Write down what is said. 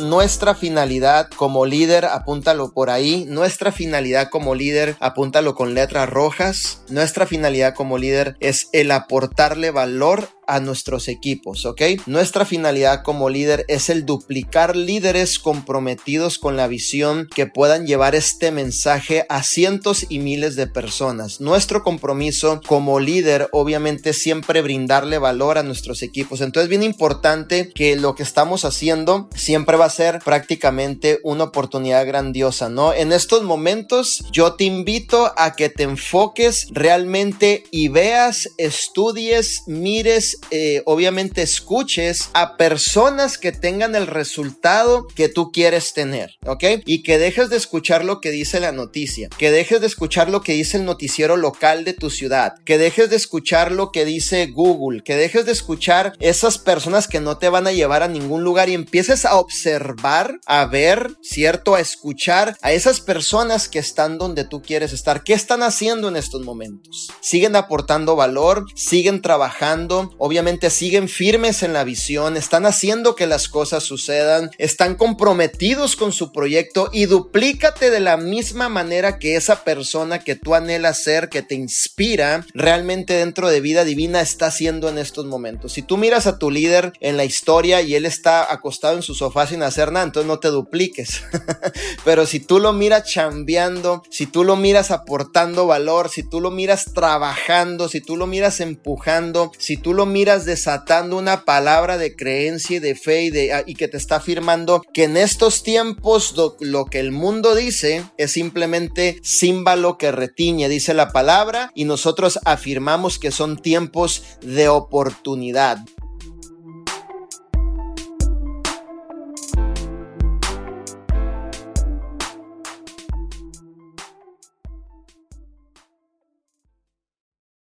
nuestra finalidad como líder, apúntalo por ahí, nuestra finalidad como líder, apúntalo con letras rojas, nuestra finalidad como líder es el aportarle valor a nuestros equipos, ¿ok? Nuestra finalidad como líder es el duplicar líderes comprometidos con la visión que puedan llevar este mensaje a cientos y miles de personas. Nuestro compromiso como líder, obviamente, siempre brindarle valor a nuestros equipos. Entonces, bien importante que lo que estamos haciendo siempre va a ser prácticamente una oportunidad grandiosa, ¿no? En estos momentos, yo te invito a que te enfoques realmente y veas, estudies, mires eh, obviamente escuches a personas que tengan el resultado que tú quieres tener, ¿ok? Y que dejes de escuchar lo que dice la noticia, que dejes de escuchar lo que dice el noticiero local de tu ciudad, que dejes de escuchar lo que dice Google, que dejes de escuchar esas personas que no te van a llevar a ningún lugar y empieces a observar, a ver, ¿cierto? A escuchar a esas personas que están donde tú quieres estar. ¿Qué están haciendo en estos momentos? ¿Siguen aportando valor? ¿Siguen trabajando? Obviamente siguen firmes en la visión, están haciendo que las cosas sucedan, están comprometidos con su proyecto y duplícate de la misma manera que esa persona que tú anhelas ser, que te inspira, realmente dentro de vida divina está haciendo en estos momentos. Si tú miras a tu líder en la historia y él está acostado en su sofá sin hacer nada, entonces no te dupliques. Pero si tú lo miras chambeando, si tú lo miras aportando valor, si tú lo miras trabajando, si tú lo miras empujando, si tú lo miras desatando una palabra de creencia y de fe y, de, ah, y que te está afirmando que en estos tiempos lo, que el mundo dice es simplemente símbolo que retiñe, dice la palabra, y nosotros afirmamos que son tiempos de oportunidad.